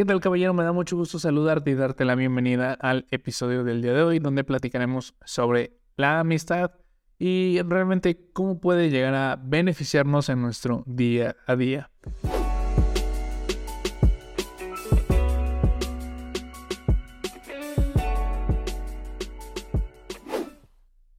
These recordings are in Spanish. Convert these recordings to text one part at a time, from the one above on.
¿Qué tal caballero? Me da mucho gusto saludarte y darte la bienvenida al episodio del día de hoy donde platicaremos sobre la amistad y realmente cómo puede llegar a beneficiarnos en nuestro día a día.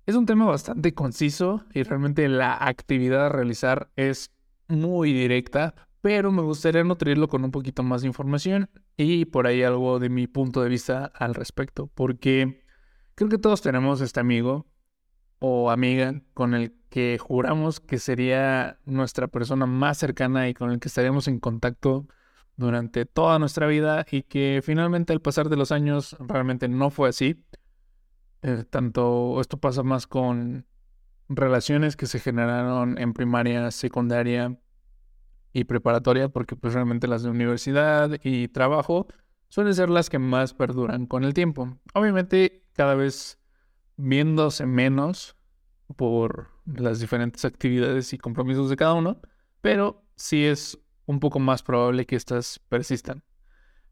Es un tema bastante conciso y realmente la actividad a realizar es muy directa, pero me gustaría nutrirlo con un poquito más de información y por ahí algo de mi punto de vista al respecto, porque creo que todos tenemos este amigo o amiga con el que juramos que sería nuestra persona más cercana y con el que estaríamos en contacto durante toda nuestra vida y que finalmente al pasar de los años realmente no fue así. Eh, tanto esto pasa más con relaciones que se generaron en primaria, secundaria, y preparatoria, porque pues realmente las de universidad y trabajo suelen ser las que más perduran con el tiempo. Obviamente cada vez viéndose menos por las diferentes actividades y compromisos de cada uno, pero sí es un poco más probable que estas persistan.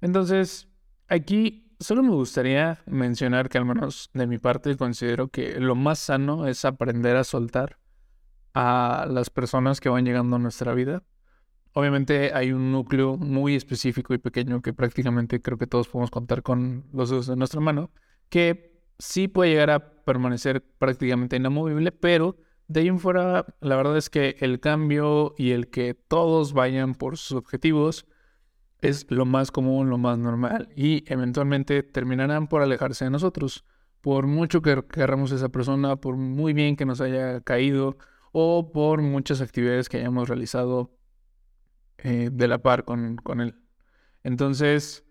Entonces, aquí solo me gustaría mencionar que al menos de mi parte considero que lo más sano es aprender a soltar a las personas que van llegando a nuestra vida Obviamente hay un núcleo muy específico y pequeño que prácticamente creo que todos podemos contar con los dedos de nuestra mano, que sí puede llegar a permanecer prácticamente inamovible, pero de ahí en fuera la verdad es que el cambio y el que todos vayan por sus objetivos es lo más común, lo más normal y eventualmente terminarán por alejarse de nosotros. Por mucho que querramos esa persona, por muy bien que nos haya caído o por muchas actividades que hayamos realizado eh, de la par con, con él. Entonces,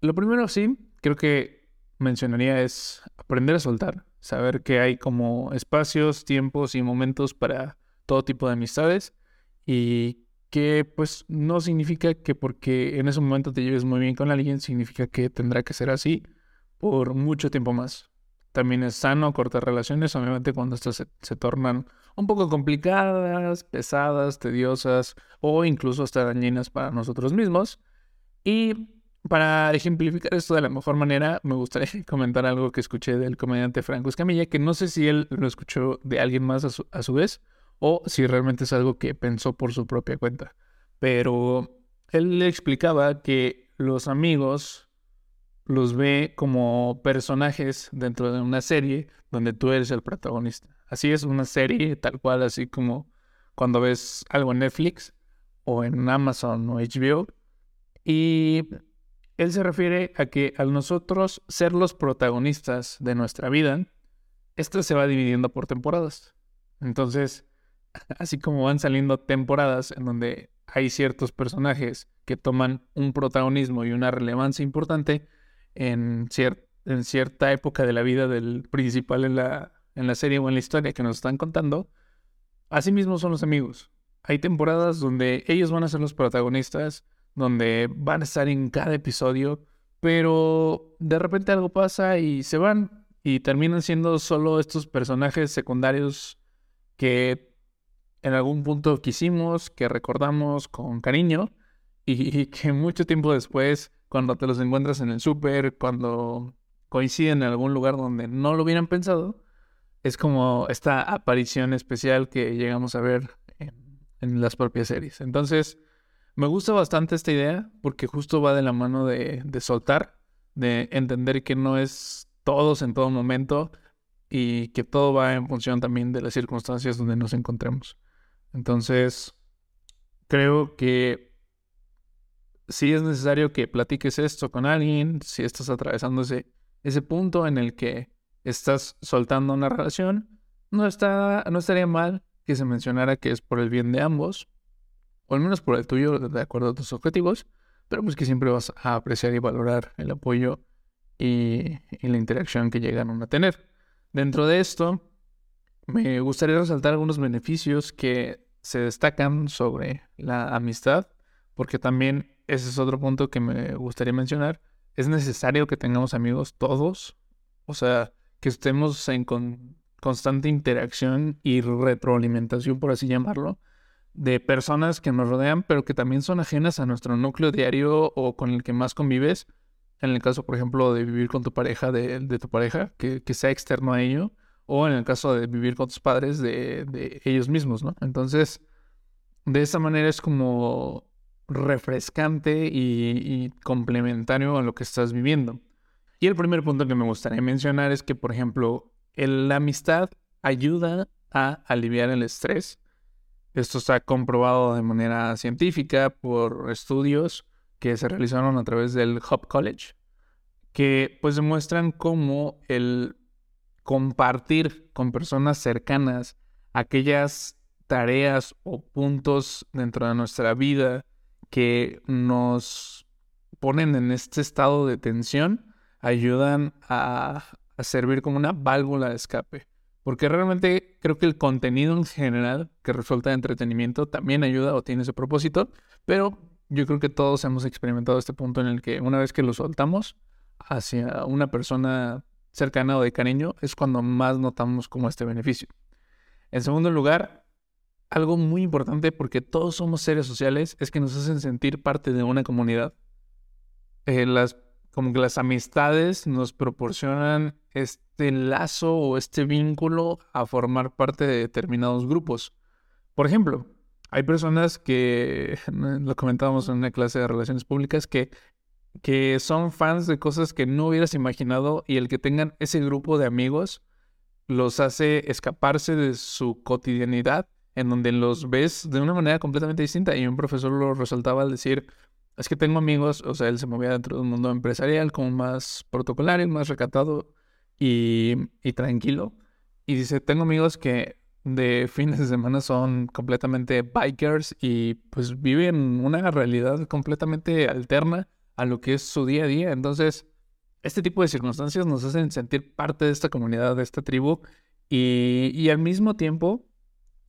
lo primero sí, creo que mencionaría es aprender a soltar, saber que hay como espacios, tiempos y momentos para todo tipo de amistades y que pues no significa que porque en ese momento te lleves muy bien con alguien, significa que tendrá que ser así por mucho tiempo más. También es sano cortar relaciones, obviamente cuando estas se tornan un poco complicadas, pesadas, tediosas o incluso hasta dañinas para nosotros mismos. Y para ejemplificar esto de la mejor manera, me gustaría comentar algo que escuché del comediante Franco Escamilla, que no sé si él lo escuchó de alguien más a su, a su vez o si realmente es algo que pensó por su propia cuenta. Pero él le explicaba que los amigos los ve como personajes dentro de una serie donde tú eres el protagonista. Así es una serie tal cual, así como cuando ves algo en Netflix o en Amazon o HBO. Y él se refiere a que al nosotros ser los protagonistas de nuestra vida, esto se va dividiendo por temporadas. Entonces, así como van saliendo temporadas en donde hay ciertos personajes que toman un protagonismo y una relevancia importante en, en cierta época de la vida del principal en la, en la serie o en la historia que nos están contando, así mismo son los amigos. Hay temporadas donde ellos van a ser los protagonistas, donde van a estar en cada episodio, pero de repente algo pasa y se van y terminan siendo solo estos personajes secundarios que en algún punto quisimos, que recordamos con cariño y, que mucho tiempo después, cuando te los encuentras en el súper, cuando coinciden en algún lugar donde no lo hubieran pensado, es como esta aparición especial que llegamos a ver en, las propias series. Entonces, me gusta bastante esta idea porque justo va de la mano de, soltar, de entender que no es todos en todo momento y que todo va en función también de las circunstancias donde nos encontremos. Entonces, creo que si es necesario que platiques esto con alguien, si estás atravesando ese, ese punto en el que estás soltando una relación, no, está, no estaría mal que se mencionara que es por el bien de ambos, o al menos por el tuyo, de acuerdo a tus objetivos, pero pues que siempre vas a apreciar y valorar el apoyo y, la interacción que llegan a tener. Dentro de esto, me gustaría resaltar algunos beneficios que se destacan sobre la amistad, porque también ese es otro punto que me gustaría mencionar. Es necesario que tengamos amigos todos. O sea, que estemos en constante interacción y retroalimentación, por así llamarlo, de personas que nos rodean, pero que también son ajenas a nuestro núcleo diario o con el que más convives. En el caso, por ejemplo, de vivir con tu pareja, de, tu pareja, que, sea externo a ello, o en el caso de vivir con tus padres, de, ellos mismos, ¿no? Entonces, de esa manera es como refrescante y, y complementario a lo que estás viviendo. Y el primer punto que me gustaría mencionar es que, por ejemplo, la amistad ayuda a aliviar el estrés. Esto está comprobado de manera científica por estudios que se realizaron a través del Hub College, que pues demuestran cómo el compartir con personas cercanas aquellas tareas o puntos dentro de nuestra vida que nos ponen en este estado de tensión, ayudan a, servir como una válvula de escape. Porque realmente creo que el contenido en general que resulta de entretenimiento también ayuda o tiene ese propósito, pero yo creo que todos hemos experimentado este punto en el que una vez que lo soltamos hacia una persona cercana o de cariño es cuando más notamos como este beneficio. En segundo lugar, algo muy importante porque todos somos seres sociales es que nos hacen sentir parte de una comunidad. Eh, las como que las amistades nos proporcionan este lazo o este vínculo a formar parte de determinados grupos. Por ejemplo, hay personas que, lo comentábamos en una clase de relaciones públicas, que, que son fans de cosas que no hubieras imaginado y el que tengan ese grupo de amigos los hace escaparse de su cotidianidad en donde los ves de una manera completamente distinta. Y un profesor lo resaltaba al decir, es que tengo amigos, o sea, él se movía dentro de un mundo empresarial como más protocolario, más recatado y, tranquilo. Y dice, tengo amigos que de fines de semana son completamente bikers y pues viven una realidad completamente alterna a lo que es su día a día. Entonces, este tipo de circunstancias nos hacen sentir parte de esta comunidad, de esta tribu y, y al mismo tiempo,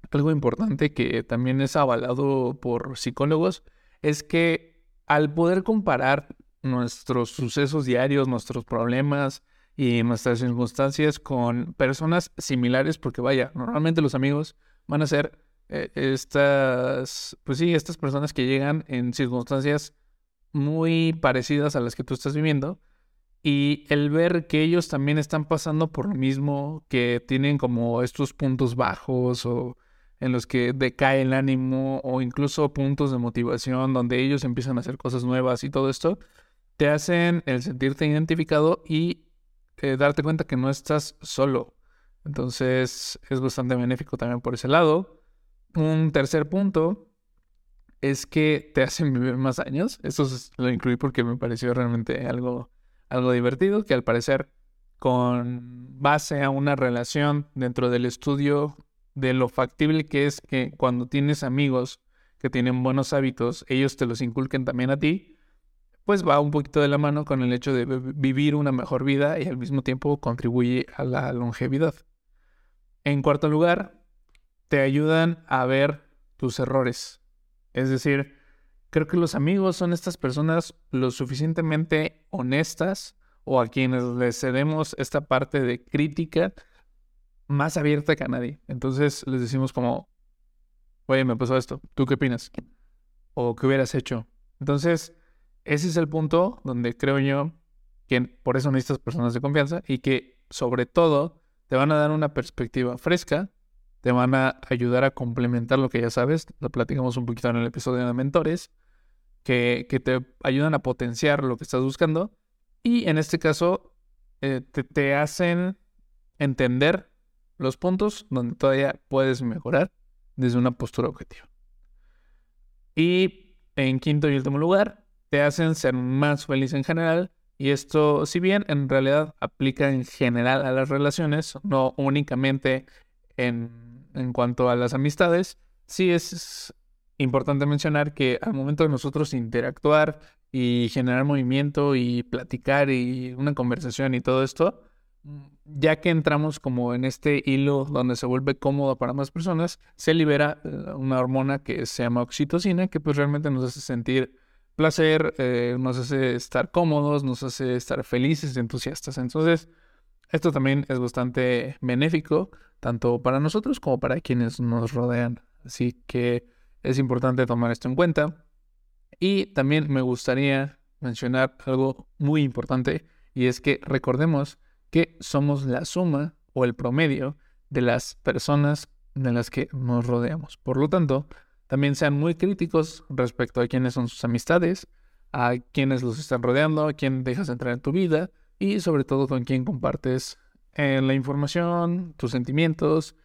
algo importante que también es avalado por psicólogos es que al poder comparar nuestros sucesos diarios, nuestros problemas y nuestras circunstancias con personas similares, porque vaya, normalmente los amigos van a ser eh, estas, pues sí, estas personas que llegan en circunstancias muy parecidas a las que tú estás viviendo y el ver que ellos también están pasando por lo mismo, que tienen como estos puntos bajos o en los que decae el ánimo o incluso puntos de motivación donde ellos empiezan a hacer cosas nuevas y todo esto, te hacen el sentirte identificado y eh, darte cuenta que no estás solo. Entonces es bastante benéfico también por ese lado. Un tercer punto es que te hacen vivir más años. Eso lo incluí porque me pareció realmente algo, algo divertido, que al parecer con base a una relación dentro del estudio de lo factible que es que cuando tienes amigos que tienen buenos hábitos, ellos te los inculquen también a ti, pues va un poquito de la mano con el hecho de vivir una mejor vida y al mismo tiempo contribuye a la longevidad. En cuarto lugar, te ayudan a ver tus errores. Es decir, creo que los amigos son estas personas lo suficientemente honestas o a quienes les cedemos esta parte de crítica más abierta que a nadie. Entonces les decimos como, oye, me pasó esto, ¿tú qué opinas? O qué hubieras hecho. Entonces, ese es el punto donde creo yo que por eso necesitas personas de confianza y que sobre todo te van a dar una perspectiva fresca, te van a ayudar a complementar lo que ya sabes, lo platicamos un poquito en el episodio de mentores, que, que te ayudan a potenciar lo que estás buscando y en este caso eh, te, te hacen entender los puntos donde todavía puedes mejorar desde una postura objetiva. Y en quinto y último lugar, te hacen ser más feliz en general. Y esto, si bien en realidad aplica en general a las relaciones, no únicamente en, en cuanto a las amistades, sí es importante mencionar que al momento de nosotros interactuar y generar movimiento y platicar y una conversación y todo esto, ya que entramos como en este hilo donde se vuelve cómodo para más personas, se libera eh, una hormona que se llama oxitocina, que pues realmente nos hace sentir placer, eh, nos hace estar cómodos, nos hace estar felices, entusiastas. Entonces, esto también es bastante benéfico, tanto para nosotros como para quienes nos rodean. Así que es importante tomar esto en cuenta. Y también me gustaría mencionar algo muy importante y es que recordemos que somos la suma o el promedio de las personas de las que nos rodeamos. Por lo tanto, también sean muy críticos respecto a quiénes son sus amistades, a quiénes los están rodeando, a quién dejas entrar en tu vida y sobre todo con quién compartes eh, la información, tus sentimientos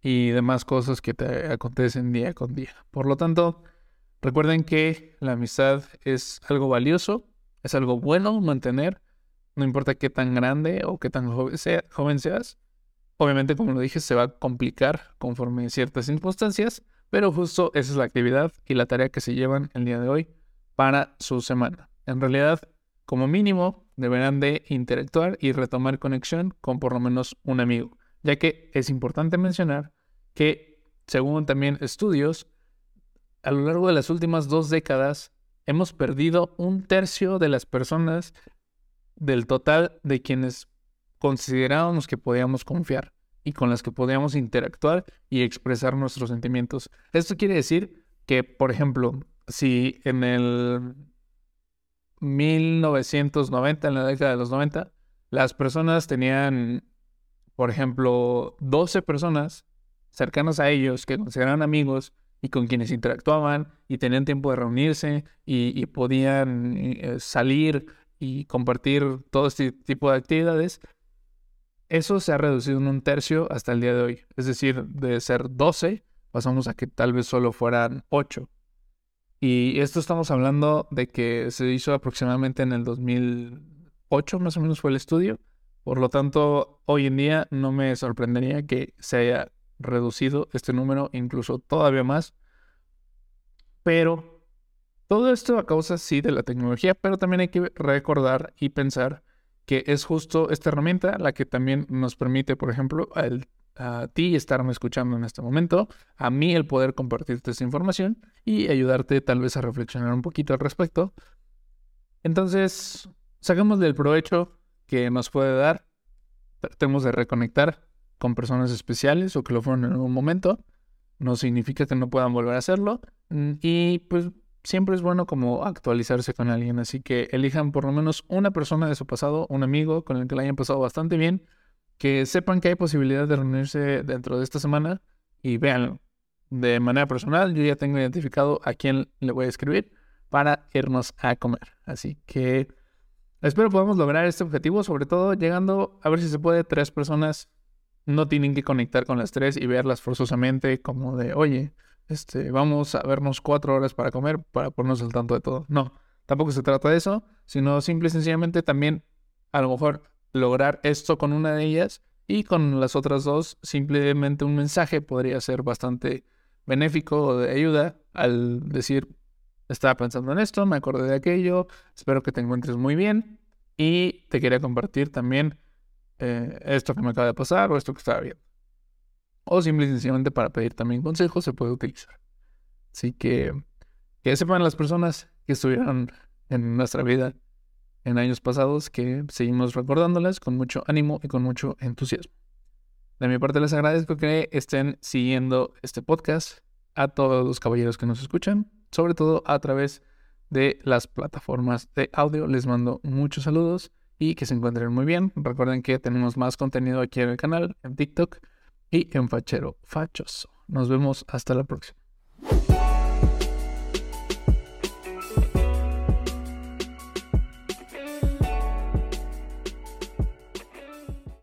y demás cosas que te acontecen día con día. Por lo tanto, recuerden que la amistad es algo valioso, es algo bueno mantener, no importa qué tan grande o qué tan joven, joven seas. Obviamente, como lo dije, se va a complicar conforme ciertas circunstancias, pero justo esa es la actividad y la tarea que se llevan el día de hoy para su semana. En realidad, como mínimo, deberán de interactuar y retomar conexión con por lo menos un amigo, ya que es importante mencionar que, según también estudios, a lo largo de las últimas dos décadas hemos perdido un tercio de las personas del total de quienes considerábamos que podíamos confiar y con las que podíamos interactuar y expresar nuestros sentimientos. Esto quiere decir que, por ejemplo, si en el 1990, en la década de los 90, las personas tenían, por ejemplo, 12 personas cercanas a ellos que consideraban amigos y con quienes interactuaban y tenían tiempo de reunirse y, podían eh, salir y compartir todo este tipo de actividades, eso se ha reducido en un tercio hasta el día de hoy. Es decir, de ser 12, pasamos a que tal vez solo fueran 8. Y esto estamos hablando de que se hizo aproximadamente en el 2008, más o menos fue el estudio. Por lo tanto, hoy en día no me sorprendería que se haya reducido este número, incluso todavía más. Pero todo esto a causa, sí, de la tecnología, pero también hay que recordar y pensar que es justo esta herramienta la que también nos permite, por ejemplo, a ti estarme escuchando en este momento, a mí el poder compartirte esta información y ayudarte tal vez a reflexionar un poquito al respecto. Entonces, sacamos del provecho que nos puede dar, tratemos de reconectar con personas especiales o que lo fueron en algún momento. No significa que no puedan volver a hacerlo. Mm, y pues siempre es bueno como actualizarse con alguien, así que elijan por lo menos una persona de su pasado, un amigo con el que la hayan pasado bastante bien, que sepan que hay posibilidad de reunirse dentro de esta semana y véanlo. De manera personal, yo ya tengo identificado a quién le voy a escribir para irnos a comer. Así que espero podamos lograr este objetivo, sobre todo llegando a ver si se puede tres personas. No tienen que conectar con las tres y verlas forzosamente como de, oye, este, vamos a vernos cuatro horas para comer para ponernos al tanto de todo. No, tampoco se trata de eso, sino simple y sencillamente también a lo mejor lograr esto con una de ellas y con las otras dos simplemente un mensaje podría ser bastante benéfico o de ayuda al decir, estaba pensando en esto, me acordé de aquello, espero que te encuentres muy bien y te quería compartir también eh, esto que me acaba de pasar o esto que estaba viendo o simple y sencillamente para pedir también consejos se puede utilizar. Así que que sepan las personas que estuvieron en nuestra vida en años pasados que seguimos recordándolas con mucho ánimo y con mucho entusiasmo. De mi parte les agradezco que estén siguiendo este podcast a todos los caballeros que nos escuchan, sobre todo a través de las plataformas de audio. Les mando muchos saludos y que se encuentren muy bien. Recuerden que tenemos más contenido aquí en el canal, en TikTok y en fachero fachoso. Nos vemos hasta la próxima.